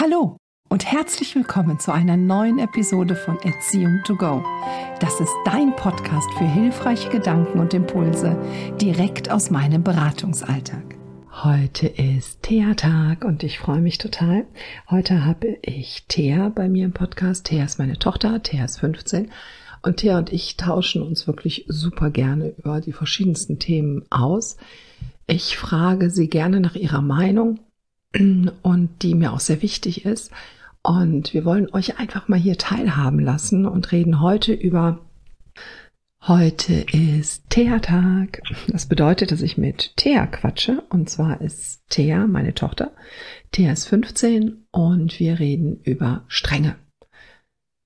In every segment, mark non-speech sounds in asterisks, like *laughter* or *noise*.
Hallo und herzlich willkommen zu einer neuen Episode von Erziehung to Go. Das ist dein Podcast für hilfreiche Gedanken und Impulse direkt aus meinem Beratungsalltag. Heute ist Thea-Tag und ich freue mich total. Heute habe ich Thea bei mir im Podcast. Thea ist meine Tochter, Thea ist 15 und Thea und ich tauschen uns wirklich super gerne über die verschiedensten Themen aus. Ich frage sie gerne nach ihrer Meinung und die mir auch sehr wichtig ist. Und wir wollen euch einfach mal hier teilhaben lassen und reden heute über Heute ist Thea-Tag. Das bedeutet, dass ich mit Thea quatsche. Und zwar ist Thea meine Tochter. Thea ist 15 und wir reden über Strenge.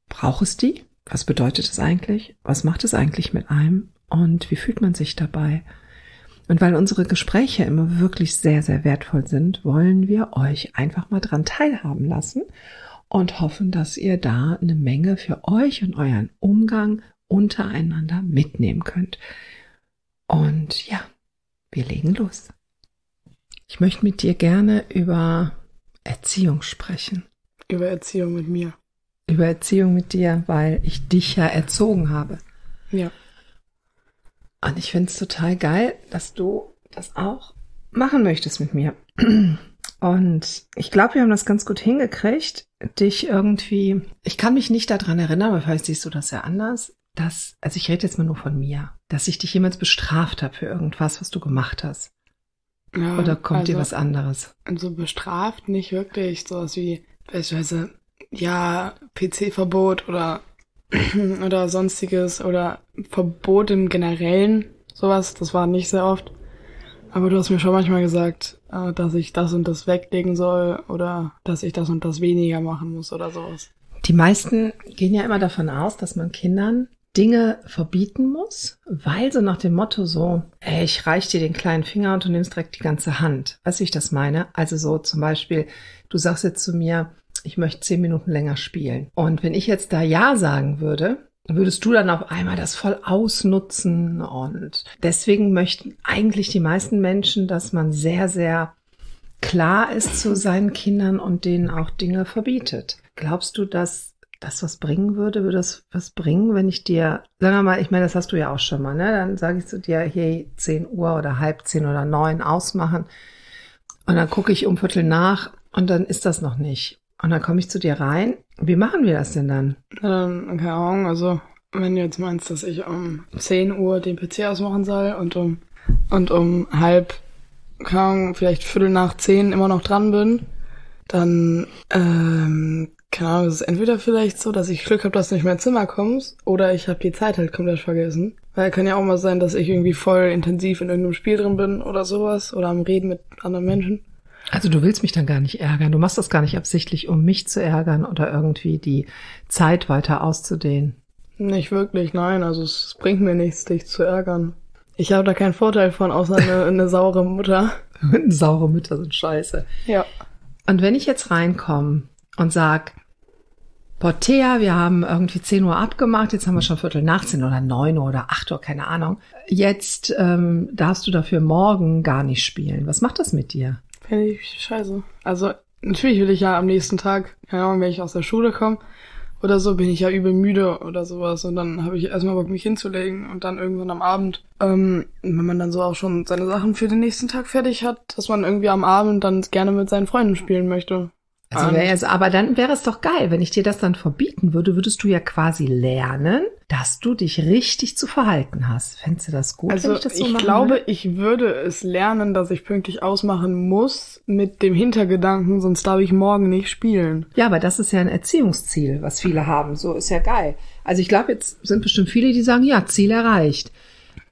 Braucht es die? Was bedeutet es eigentlich? Was macht es eigentlich mit einem? Und wie fühlt man sich dabei? Und weil unsere Gespräche immer wirklich sehr, sehr wertvoll sind, wollen wir euch einfach mal dran teilhaben lassen und hoffen, dass ihr da eine Menge für euch und euren Umgang untereinander mitnehmen könnt. Und ja, wir legen los. Ich möchte mit dir gerne über Erziehung sprechen. Über Erziehung mit mir. Über Erziehung mit dir, weil ich dich ja erzogen habe. Ja. Und ich finde es total geil, dass du das auch machen möchtest mit mir. *clears throat* Und ich glaube, wir haben das ganz gut hingekriegt, dich irgendwie, ich kann mich nicht daran erinnern, aber vielleicht siehst du das ja anders, dass, also ich rede jetzt mal nur von mir, dass ich dich jemals bestraft habe für irgendwas, was du gemacht hast. Ja, Oder kommt also, dir was anderes? Also bestraft nicht wirklich, sowas wie beispielsweise, ja, PC-Verbot oder *clears throat* oder sonstiges oder Verbot im Generellen, sowas, das war nicht sehr oft. Aber du hast mir schon manchmal gesagt, äh, dass ich das und das weglegen soll oder dass ich das und das weniger machen muss oder sowas. Die meisten gehen ja immer davon aus, dass man Kindern Dinge verbieten muss, weil so nach dem Motto so, ey, ich reich dir den kleinen Finger und du nimmst direkt die ganze Hand. Weißt du, wie ich das meine? Also so zum Beispiel, du sagst jetzt zu mir, ich möchte zehn Minuten länger spielen. Und wenn ich jetzt da Ja sagen würde, würdest du dann auf einmal das voll ausnutzen. Und deswegen möchten eigentlich die meisten Menschen, dass man sehr, sehr klar ist zu seinen Kindern und denen auch Dinge verbietet. Glaubst du, dass das was bringen würde? Würde das was bringen, wenn ich dir, sagen wir mal, ich meine, das hast du ja auch schon mal, ne? Dann sage ich zu dir, hey, 10 Uhr oder halb 10 oder 9 ausmachen. Und dann gucke ich um Viertel nach und dann ist das noch nicht. Und dann komme ich zu dir rein. Wie machen wir das denn dann? Ähm, keine Ahnung, also wenn du jetzt meinst, dass ich um 10 Uhr den PC ausmachen soll und um und um halb, keine Ahnung, vielleicht Viertel nach zehn immer noch dran bin, dann, ähm, keine Ahnung, es ist entweder vielleicht so, dass ich Glück habe, dass du nicht mehr ins Zimmer kommst, oder ich habe die Zeit halt komplett vergessen. Weil kann ja auch mal sein, dass ich irgendwie voll intensiv in irgendeinem Spiel drin bin oder sowas, oder am Reden mit anderen Menschen. Also du willst mich dann gar nicht ärgern. Du machst das gar nicht absichtlich, um mich zu ärgern oder irgendwie die Zeit weiter auszudehnen. Nicht wirklich, nein. Also es bringt mir nichts, dich zu ärgern. Ich habe da keinen Vorteil von, außer eine, *laughs* eine saure Mutter. *laughs* saure Mütter sind scheiße. Ja. Und wenn ich jetzt reinkomme und sag, Portea, wir haben irgendwie 10 Uhr abgemacht, jetzt haben wir schon Viertel nach 10 oder 9 Uhr oder 8 Uhr, keine Ahnung. Jetzt ähm, darfst du dafür morgen gar nicht spielen. Was macht das mit dir? Finde ich scheiße. Also, natürlich will ich ja am nächsten Tag, keine Ahnung, wenn ich aus der Schule komme oder so, bin ich ja übel müde oder sowas. Und dann habe ich erstmal Bock, mich hinzulegen und dann irgendwann am Abend, ähm, wenn man dann so auch schon seine Sachen für den nächsten Tag fertig hat, dass man irgendwie am Abend dann gerne mit seinen Freunden spielen möchte. Also es, aber dann wäre es doch geil, wenn ich dir das dann verbieten würde, würdest du ja quasi lernen, dass du dich richtig zu verhalten hast. Fändest du das gut? Also wenn ich, das so ich glaube, würde? ich würde es lernen, dass ich pünktlich ausmachen muss mit dem Hintergedanken, sonst darf ich morgen nicht spielen. Ja, aber das ist ja ein Erziehungsziel, was viele haben. So ist ja geil. Also ich glaube, jetzt sind bestimmt viele, die sagen, ja, Ziel erreicht.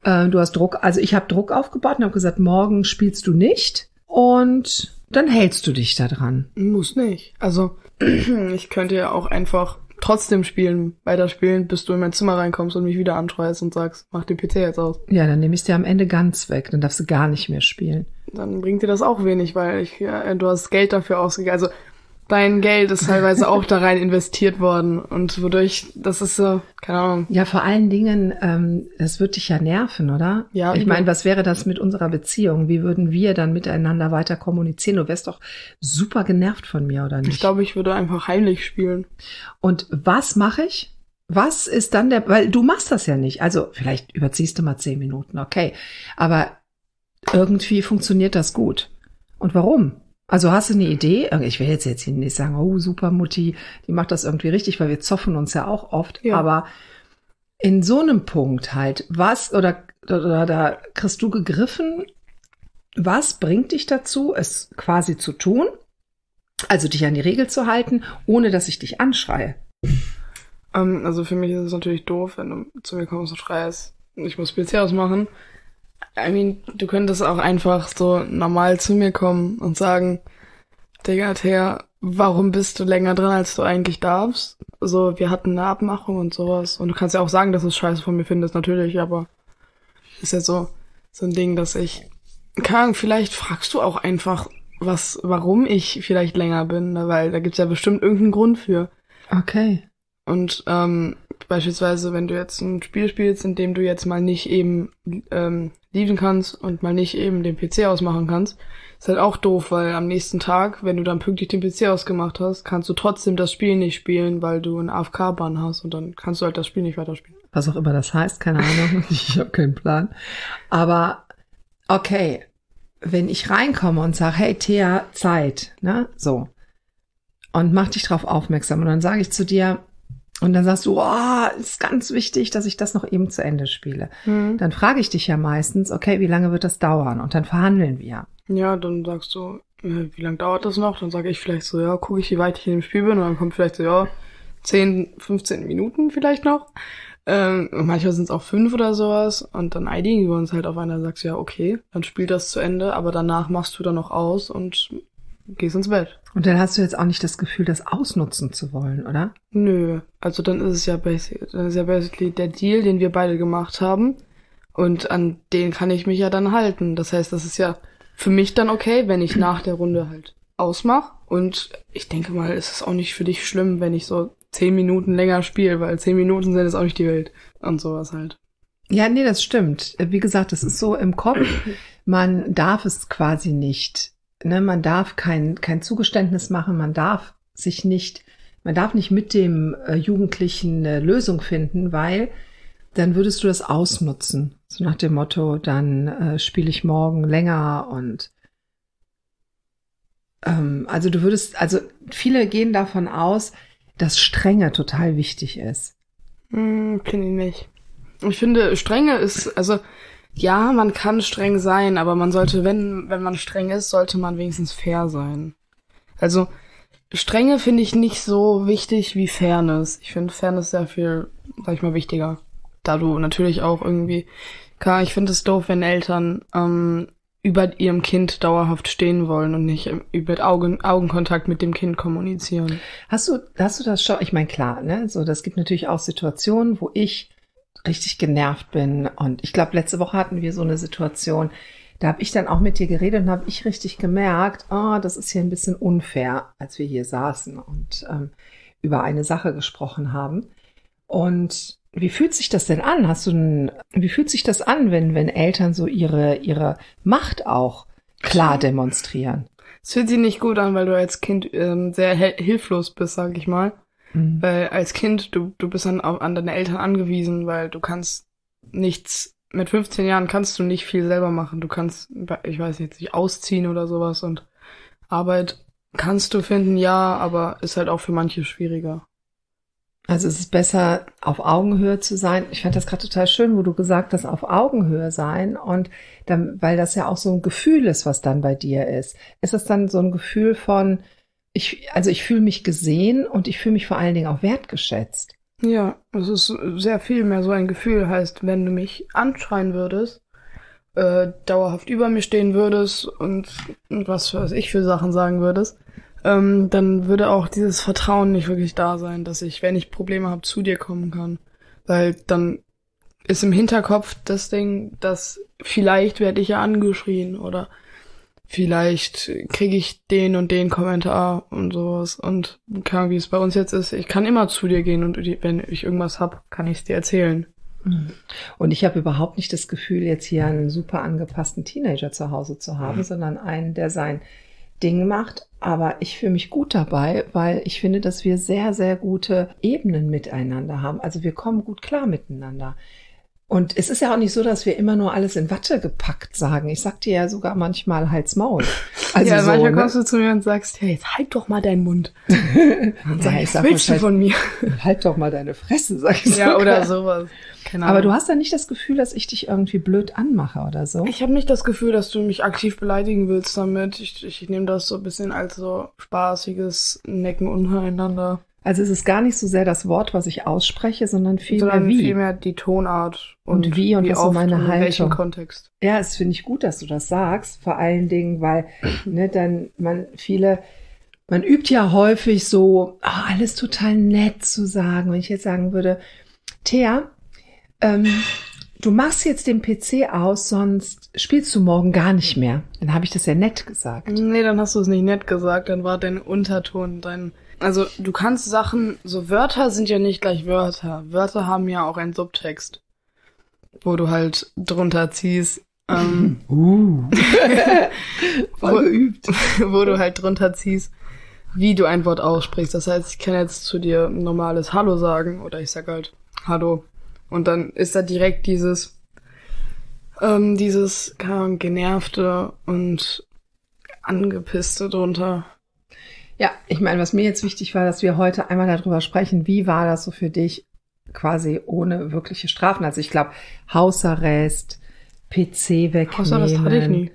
Äh, du hast Druck, also ich habe Druck aufgebaut und habe gesagt, morgen spielst du nicht. Und dann hältst du dich da dran. Muss nicht. Also, *clears throat* ich könnte ja auch einfach trotzdem spielen, weiterspielen, bis du in mein Zimmer reinkommst und mich wieder antreust und sagst, mach den PC jetzt aus. Ja, dann nehme ich dir am Ende ganz weg, dann darfst du gar nicht mehr spielen. Dann bringt dir das auch wenig, weil ich, ja, du hast Geld dafür ausgegeben. Also, dein Geld ist teilweise auch da rein investiert worden und wodurch, das ist so, keine Ahnung. Ja, vor allen Dingen, ähm, das wird dich ja nerven, oder? Ja, Ich meine, was wäre das mit unserer Beziehung? Wie würden wir dann miteinander weiter kommunizieren? Du wärst doch super genervt von mir, oder nicht? Ich glaube, ich würde einfach heimlich spielen. Und was mache ich? Was ist dann der, weil du machst das ja nicht. Also vielleicht überziehst du mal zehn Minuten, okay. Aber irgendwie funktioniert das gut. Und warum? Also hast du eine Idee? Ich will jetzt jetzt hier nicht sagen, oh super Mutti, die macht das irgendwie richtig, weil wir zoffen uns ja auch oft. Ja. Aber in so einem Punkt halt, was oder, oder da kriegst du gegriffen, was bringt dich dazu, es quasi zu tun? Also dich an die Regel zu halten, ohne dass ich dich anschreie. Ähm, also für mich ist es natürlich doof, wenn du zu mir kommst und schreist, ich muss PC ausmachen. I mean, du könntest auch einfach so normal zu mir kommen und sagen, Digga, Thea, warum bist du länger drin, als du eigentlich darfst? So, wir hatten eine Abmachung und sowas. Und du kannst ja auch sagen, dass du es scheiße von mir findest, natürlich, aber ist ja so, so ein Ding, dass ich, keine Ahnung, vielleicht fragst du auch einfach, was, warum ich vielleicht länger bin, ne? weil da gibt's ja bestimmt irgendeinen Grund für. Okay. Und ähm, beispielsweise, wenn du jetzt ein Spiel spielst, in dem du jetzt mal nicht eben ähm, lieben kannst und mal nicht eben den PC ausmachen kannst, ist halt auch doof, weil am nächsten Tag, wenn du dann pünktlich den PC ausgemacht hast, kannst du trotzdem das Spiel nicht spielen, weil du einen AFK-Bann hast und dann kannst du halt das Spiel nicht weiterspielen. Was auch immer das heißt, keine Ahnung. *laughs* ich habe keinen Plan. Aber okay, wenn ich reinkomme und sage, hey Thea, Zeit, ne? So. Und mach dich drauf aufmerksam. Und dann sage ich zu dir, und dann sagst du, oh, ist ganz wichtig, dass ich das noch eben zu Ende spiele. Dann frage ich dich ja meistens, okay, wie lange wird das dauern? Und dann verhandeln wir. Ja, dann sagst du, äh, wie lange dauert das noch? Dann sage ich vielleicht so, ja, gucke ich, wie weit ich in dem Spiel bin. Und dann kommt vielleicht so, ja, 10, 15 Minuten vielleicht noch. Ähm, manchmal sind es auch fünf oder sowas. Und dann einigen wir uns halt auf einer, sagst du, ja, okay, dann spiel das zu Ende, aber danach machst du dann noch aus und gehst ins Bett. Und dann hast du jetzt auch nicht das Gefühl, das ausnutzen zu wollen, oder? Nö, also dann ist es ja basically, dann ist ja basically der Deal, den wir beide gemacht haben. Und an den kann ich mich ja dann halten. Das heißt, das ist ja für mich dann okay, wenn ich nach der Runde halt ausmach. Und ich denke mal, ist es auch nicht für dich schlimm, wenn ich so zehn Minuten länger spiele, weil zehn Minuten sind jetzt auch nicht die Welt. Und sowas halt. Ja, nee, das stimmt. Wie gesagt, das ist so im Kopf. Man darf es quasi nicht. Ne? Man darf kein, kein Zugeständnis machen. Man darf sich nicht, man darf nicht mit dem äh, Jugendlichen eine Lösung finden, weil dann würdest du das ausnutzen. So nach dem Motto, dann äh, spiele ich morgen länger und ähm, also du würdest, also viele gehen davon aus, dass Strenge total wichtig ist. Hm, finde ich nicht. Ich finde, Strenge ist, also, ja, man kann streng sein, aber man sollte, wenn, wenn man streng ist, sollte man wenigstens fair sein. Also, Strenge finde ich nicht so wichtig wie Fairness. Ich finde Fairness sehr viel, sag ich mal, wichtiger. Da du natürlich auch irgendwie, klar, ich finde es doof, wenn Eltern ähm, über ihrem Kind dauerhaft stehen wollen und nicht über Augen, Augenkontakt mit dem Kind kommunizieren. Hast du, hast du das schon? Ich meine, klar, ne? So, das gibt natürlich auch Situationen, wo ich richtig genervt bin. Und ich glaube, letzte Woche hatten wir so eine Situation, da habe ich dann auch mit dir geredet und habe ich richtig gemerkt, oh, das ist hier ein bisschen unfair, als wir hier saßen und ähm, über eine Sache gesprochen haben. Und wie fühlt sich das denn an? Hast du ein, wie fühlt sich das an, wenn, wenn Eltern so ihre, ihre Macht auch klar demonstrieren? Es fühlt sich nicht gut an, weil du als Kind ähm, sehr hilflos bist, sag ich mal. Mhm. Weil als Kind, du, du bist dann auf, an deine Eltern angewiesen, weil du kannst nichts, mit 15 Jahren kannst du nicht viel selber machen. Du kannst, ich weiß nicht, dich ausziehen oder sowas und Arbeit kannst du finden, ja, aber ist halt auch für manche schwieriger. Also es ist besser, auf Augenhöhe zu sein. Ich fand das gerade total schön, wo du gesagt hast, auf Augenhöhe sein. Und dann, weil das ja auch so ein Gefühl ist, was dann bei dir ist. Ist es dann so ein Gefühl von, ich, also ich fühle mich gesehen und ich fühle mich vor allen Dingen auch wertgeschätzt. Ja, es ist sehr viel mehr so ein Gefühl. Heißt, wenn du mich anschreien würdest, äh, dauerhaft über mir stehen würdest und, was weiß ich für Sachen sagen würdest, ähm, dann würde auch dieses Vertrauen nicht wirklich da sein, dass ich, wenn ich Probleme habe, zu dir kommen kann. Weil dann ist im Hinterkopf das Ding, dass vielleicht werde ich ja angeschrien oder vielleicht kriege ich den und den Kommentar und sowas. Und keine Ahnung, wie es bei uns jetzt ist. Ich kann immer zu dir gehen und wenn ich irgendwas hab, kann ich es dir erzählen. Und ich habe überhaupt nicht das Gefühl, jetzt hier einen super angepassten Teenager zu Hause zu haben, mhm. sondern einen, der sein Ding macht. Aber ich fühle mich gut dabei, weil ich finde, dass wir sehr, sehr gute Ebenen miteinander haben. Also wir kommen gut klar miteinander. Und es ist ja auch nicht so, dass wir immer nur alles in Watte gepackt sagen. Ich sag dir ja sogar manchmal halt's Maul. *laughs* Also ja, so, manchmal ne? kommst du zu mir und sagst, ja, jetzt halt doch mal deinen Mund. *laughs* und sag, ich sag, willst du von mir? *laughs* Halt doch mal deine Fresse, sag ich Ja, sogar. oder sowas. Keine Aber du hast ja nicht das Gefühl, dass ich dich irgendwie blöd anmache oder so? Ich habe nicht das Gefühl, dass du mich aktiv beleidigen willst damit. Ich, ich nehme das so ein bisschen als so spaßiges Necken untereinander. Also es ist gar nicht so sehr das Wort, was ich ausspreche, sondern vielmehr wie. Vielmehr die Tonart und, und wie und wie was so meine Haltung. In welchem Kontext. Ja, es finde ich gut, dass du das sagst. Vor allen Dingen, weil *clears throat* ne, dann man viele, man übt ja häufig so oh, alles total nett zu sagen. Wenn ich jetzt sagen würde, Thea, ähm, du machst jetzt den PC aus, sonst spielst du morgen gar nicht mehr. Dann habe ich das ja nett gesagt. Nee, dann hast du es nicht nett gesagt. Dann war dein Unterton, dein also du kannst Sachen, so Wörter sind ja nicht gleich Wörter. Wörter haben ja auch einen Subtext, wo du halt drunter ziehst. Ähm, *laughs* uh. *laughs* Voll geübt. *laughs* Wo du halt drunter ziehst, wie du ein Wort aussprichst. Das heißt, ich kann jetzt zu dir ein normales Hallo sagen oder ich sag halt Hallo. Und dann ist da direkt dieses, ähm, dieses, keine Ahnung, genervte und angepisste drunter. Ja, ich meine, was mir jetzt wichtig war, dass wir heute einmal darüber sprechen, wie war das so für dich quasi ohne wirkliche Strafen? Also ich glaube, Hausarrest, PC wegnehmen, Hausarrest hatte ich nie.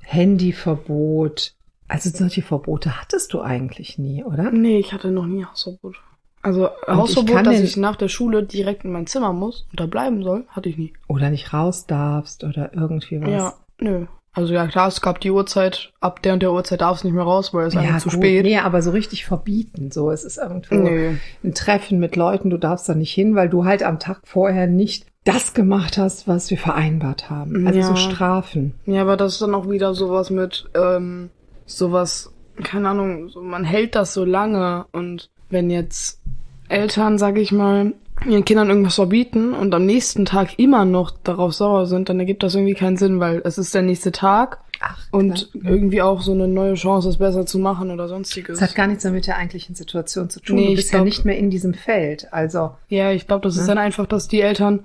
Handyverbot. Also solche Verbote hattest du eigentlich nie, oder? Nee, ich hatte noch nie Hausverbot. Also und Hausverbot, ich dass ich nach der Schule direkt in mein Zimmer muss und da bleiben soll, hatte ich nie. Oder nicht raus darfst oder irgendwie was. Ja, nö. Also ja klar, es gab die Uhrzeit, ab der und der Uhrzeit darf es nicht mehr raus, weil es ja, einfach zu gut. spät. Nee, aber so richtig verbieten. So, es ist irgendwo nee. ein Treffen mit Leuten, du darfst da nicht hin, weil du halt am Tag vorher nicht das gemacht hast, was wir vereinbart haben. Also ja. so Strafen. Ja, aber das ist dann auch wieder sowas mit, ähm, sowas, keine Ahnung, so, man hält das so lange und wenn jetzt Eltern, sag ich mal, ihren Kindern irgendwas verbieten und am nächsten Tag immer noch darauf sauer sind, dann ergibt das irgendwie keinen Sinn, weil es ist der nächste Tag Ach, und irgendwie auch so eine neue Chance, es besser zu machen oder sonstiges. Das hat gar nichts mit der eigentlichen Situation zu tun. Nee, du bist glaub, ja nicht mehr in diesem Feld, also. Ja, ich glaube, das ne? ist dann einfach, dass die Eltern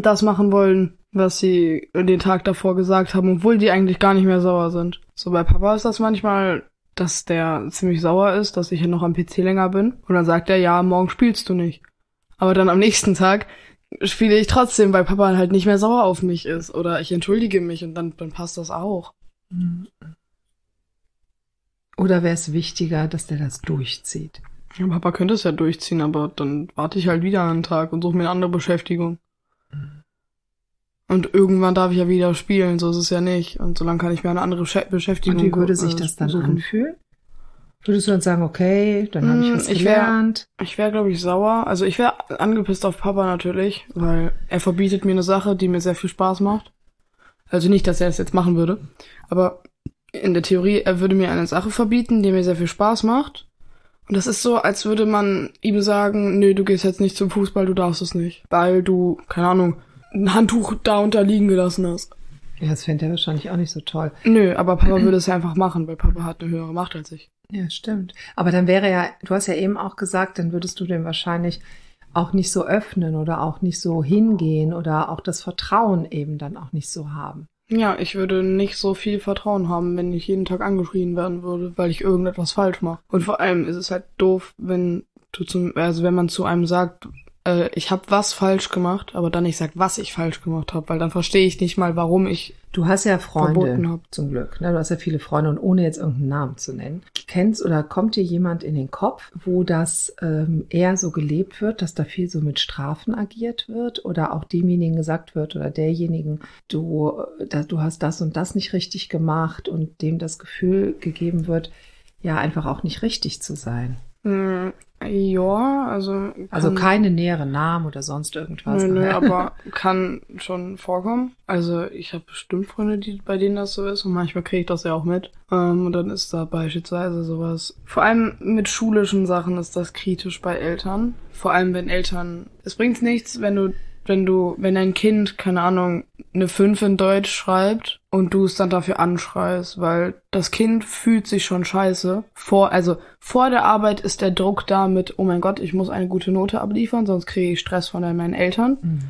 *clears throat* das machen wollen, was sie den Tag davor gesagt haben, obwohl die eigentlich gar nicht mehr sauer sind. So bei Papa ist das manchmal dass der ziemlich sauer ist, dass ich hier noch am PC länger bin. Und dann sagt er, ja, morgen spielst du nicht. Aber dann am nächsten Tag spiele ich trotzdem, weil Papa halt nicht mehr sauer auf mich ist. Oder ich entschuldige mich und dann, dann passt das auch. Oder wäre es wichtiger, dass der das durchzieht? Ja, Papa könnte es ja durchziehen, aber dann warte ich halt wieder einen Tag und suche mir eine andere Beschäftigung. Und irgendwann darf ich ja wieder spielen, so ist es ja nicht. Und solange kann ich mir eine andere Beschäftigung Und wie würde sich das dann suchen. anfühlen? Würdest du dann sagen, okay, dann habe ich hm, was ich gelernt? Wär, ich wäre, glaube ich, sauer. Also ich wäre angepisst auf Papa natürlich, weil er verbietet mir eine Sache, die mir sehr viel Spaß macht. Also nicht, dass er es jetzt machen würde, aber in der Theorie, er würde mir eine Sache verbieten, die mir sehr viel Spaß macht. Und das ist so, als würde man ihm sagen, nee, du gehst jetzt nicht zum Fußball, du darfst es nicht. Weil du, keine Ahnung, ein Handtuch da unter liegen gelassen hast. Ja, das fände er wahrscheinlich auch nicht so toll. Nö, aber Papa *clears throat* würde es ja einfach machen, weil Papa hat eine höhere Macht als ich. Ja, stimmt. Aber dann wäre ja, du hast ja eben auch gesagt, dann würdest du dem wahrscheinlich auch nicht so öffnen oder auch nicht so hingehen oder auch das Vertrauen eben dann auch nicht so haben. Ja, ich würde nicht so viel Vertrauen haben, wenn ich jeden Tag angeschrien werden würde, weil ich irgendetwas falsch mache. Und vor allem ist es halt doof, wenn du zum, also wenn man zu einem sagt, äh, ich habe was falsch gemacht, aber dann nicht sagt, was ich falsch gemacht habe, weil dann verstehe ich nicht mal, warum ich Du hast ja Freunde, zum Glück. Ne? Du hast ja viele Freunde und ohne jetzt irgendeinen Namen zu nennen. Kennst oder kommt dir jemand in den Kopf, wo das ähm, eher so gelebt wird, dass da viel so mit Strafen agiert wird oder auch demjenigen gesagt wird oder derjenigen, du, da, du hast das und das nicht richtig gemacht und dem das Gefühl gegeben wird, ja einfach auch nicht richtig zu sein? Hm, ja, also. Also keine näheren Namen oder sonst irgendwas. Nö, nö, nachher. aber *laughs* kann schon vorkommen. Also ich habe bestimmt Freunde, die, bei denen das so ist und manchmal kriege ich das ja auch mit. Ähm, und dann ist da beispielsweise sowas. Vor allem mit schulischen Sachen ist das kritisch bei Eltern. Vor allem wenn Eltern. Es bringt nichts, wenn du, wenn du, wenn dein Kind, keine Ahnung, eine 5 in Deutsch schreibt und du es dann dafür anschreist, weil das Kind fühlt sich schon scheiße. Vor, also vor der Arbeit ist der Druck da mit, oh mein Gott, ich muss eine gute Note abliefern, sonst kriege ich Stress von meinen Eltern. Mhm.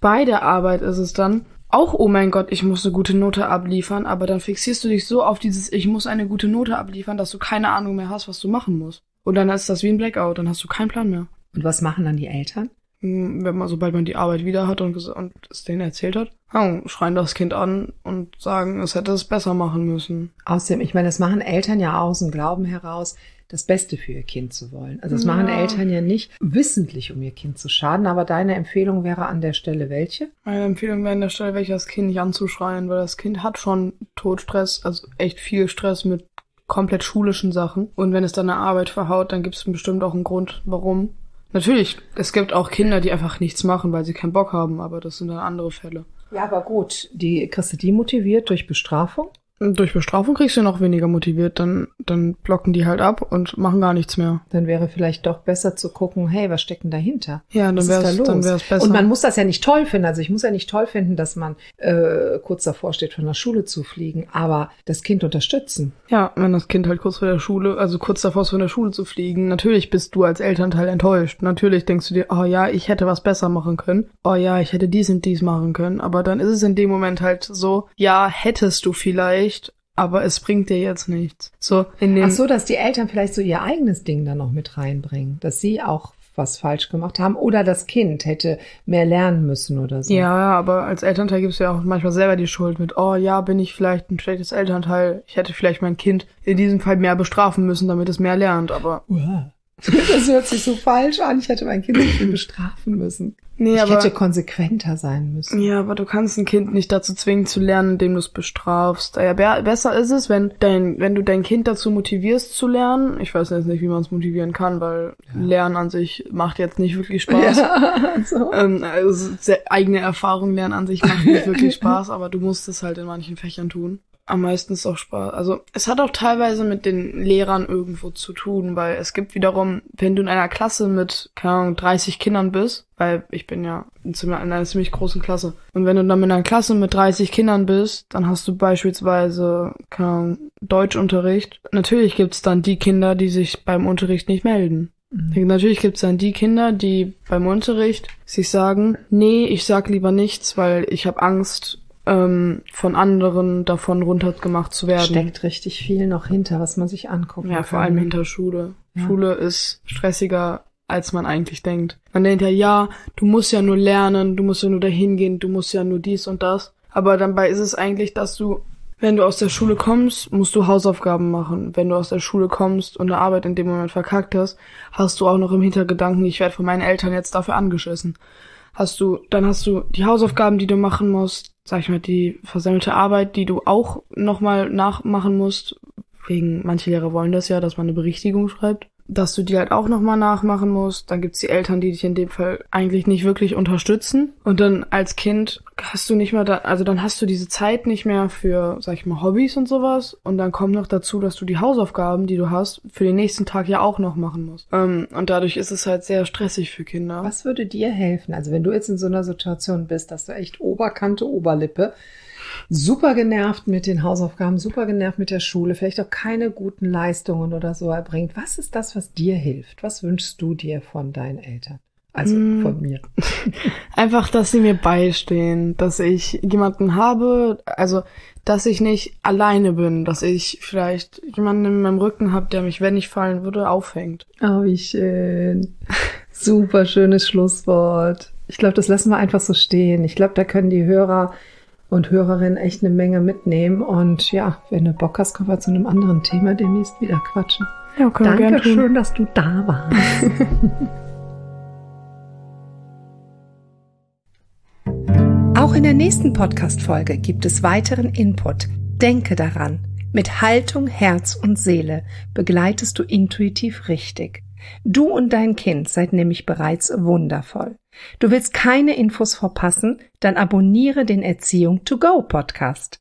Bei der Arbeit ist es dann auch, oh mein Gott, ich muss eine gute Note abliefern, aber dann fixierst du dich so auf dieses, ich muss eine gute Note abliefern, dass du keine Ahnung mehr hast, was du machen musst. Und dann ist das wie ein Blackout, dann hast du keinen Plan mehr. Und was machen dann die Eltern? Hm, Wenn man, sobald man die Arbeit wieder hat und, und es denen erzählt hat, schreien das Kind an und sagen, es hätte es besser machen müssen. Außerdem, ich meine, das machen Eltern ja aus dem Glauben heraus, das Beste für ihr Kind zu wollen. Also das machen Ja. Eltern ja nicht wissentlich, um ihr Kind zu schaden. Aber deine Empfehlung wäre an der Stelle welche? Meine Empfehlung wäre an der Stelle, welches Kind nicht anzuschreien, weil das Kind hat schon Todstress, also echt viel Stress mit komplett schulischen Sachen. Und wenn es dann eine Arbeit verhaut, dann gibt es bestimmt auch einen Grund, warum. Natürlich, es gibt auch Kinder, die einfach nichts machen, weil sie keinen Bock haben, aber das sind dann andere Fälle. Ja, aber gut. Die kriegst du die motiviert durch Bestrafung? Durch Bestrafung kriegst du noch weniger motiviert, dann, dann blocken die halt ab und machen gar nichts mehr. Dann wäre vielleicht doch besser zu gucken, hey, was steckt denn dahinter? Ja, dann ist wär's, da dann wär's besser. Und man muss das ja nicht toll finden. Also ich muss ja nicht toll finden, dass man äh, kurz davor steht, von der Schule zu fliegen, aber das Kind unterstützen. Ja, wenn das Kind halt kurz vor der Schule, also kurz davor ist, von der Schule zu fliegen, natürlich bist du als Elternteil enttäuscht. Natürlich denkst du dir, oh ja, ich hätte was besser machen können. Oh ja, ich hätte dies und dies machen können. Aber dann ist es in dem Moment halt so, ja, hättest du vielleicht, aber es bringt dir jetzt nichts. So, in dem, Ach so, dass die Eltern vielleicht so ihr eigenes Ding dann noch mit reinbringen, dass sie auch was falsch gemacht haben oder das Kind hätte mehr lernen müssen oder so. ja, aber als Elternteil gibst du ja auch manchmal selber die Schuld mit, oh ja, bin ich vielleicht ein schlechtes Elternteil. Ich hätte vielleicht mein Kind in diesem Fall mehr bestrafen müssen, damit es mehr lernt, aber Uah. Das hört sich so falsch an. Ich hätte mein Kind nicht viel bestrafen müssen. nee, ich aber hätte konsequenter sein müssen. Ja, aber du kannst ein Kind nicht dazu zwingen zu lernen, indem du es bestrafst. Ja, be besser ist es, wenn dein, wenn du dein Kind dazu motivierst zu lernen. Ich weiß jetzt nicht, wie man es motivieren kann, weil Lernen an sich macht jetzt nicht wirklich Spaß. Ja, *laughs* so. Ähm, also eigene Erfahrung lernen an sich macht nicht *laughs* wirklich Spaß, aber du musst es halt in manchen Fächern tun. Am meisten ist auch Spaß. Also es hat auch teilweise mit den Lehrern irgendwo zu tun, weil es gibt wiederum, wenn du in einer Klasse mit, keine Ahnung, 30 Kindern bist, weil ich bin ja in ziemlich- in einer ziemlich großen Klasse. Und wenn du dann in einer Klasse mit 30 Kindern bist, dann hast du beispielsweise, keine Ahnung, Deutschunterricht. Natürlich gibt's dann die Kinder, die sich beim Unterricht nicht melden. Natürlich gibt's dann die Kinder, die beim Unterricht sich sagen, nee, ich sag lieber nichts, weil ich habe Angst, ähm, von anderen davon runtergemacht zu werden. Steckt richtig viel noch hinter, was man sich anguckt. Ja, vor allem hinter Schule. Ja. Schule ist stressiger, als man eigentlich denkt. Man denkt ja, ja, du musst ja nur lernen, du musst ja nur dahin gehen, du musst ja nur dies und das. Aber dabei ist es eigentlich, dass du, wenn du aus der Schule kommst, musst du Hausaufgaben machen. Wenn du aus der Schule kommst und eine Arbeit in dem Moment verkackt hast, hast du auch noch im Hintergedanken, ich werde von meinen Eltern jetzt dafür angeschissen. Hast du, dann hast du die Hausaufgaben, die du machen musst, sag ich mal, die versammelte Arbeit, die du auch nochmal nachmachen musst, wegen, manche Lehrer wollen das ja, dass man eine Berichtigung schreibt, dass du die halt auch nochmal nachmachen musst. Dann gibt's die Eltern, die dich in dem Fall eigentlich nicht wirklich unterstützen. Und dann als Kind hast du nicht mehr da, also dann hast du diese Zeit nicht mehr für, sag ich mal, Hobbys und sowas. Und dann kommt noch dazu, dass du die Hausaufgaben, die du hast, für den nächsten Tag ja auch noch machen musst. Ähm, und dadurch ist es halt sehr stressig für Kinder. Was würde dir helfen? Also wenn du jetzt in so einer Situation bist, dass du echt Oberkante, Oberlippe, super genervt mit den Hausaufgaben, super genervt mit der Schule, vielleicht auch keine guten Leistungen oder so erbringt. Was ist das, was dir hilft? Was wünschst du dir von deinen Eltern? Also Mm. von mir. *laughs* Einfach, dass sie mir beistehen, dass ich jemanden habe, also dass ich nicht alleine bin, dass ich vielleicht jemanden in meinem Rücken habe, der mich, wenn ich fallen würde, aufhängt. Oh, wie schön. *laughs* Super schönes Schlusswort. Ich glaube, das lassen wir einfach so stehen. Ich glaube, da können die Hörer und Hörerinnen echt eine Menge mitnehmen. Und ja, wenn du Bock hast, können wir zu einem anderen Thema demnächst wieder quatschen. Ja, können wir Danke tun. schön, dass du da warst. *laughs* Auch in der nächsten Podcast-Folge gibt es weiteren Input. Denke daran, mit Haltung, Herz und Seele begleitest du intuitiv richtig. Du und dein Kind seid nämlich bereits wundervoll. Du willst keine Infos verpassen? Dann abonniere den Erziehung to go Podcast.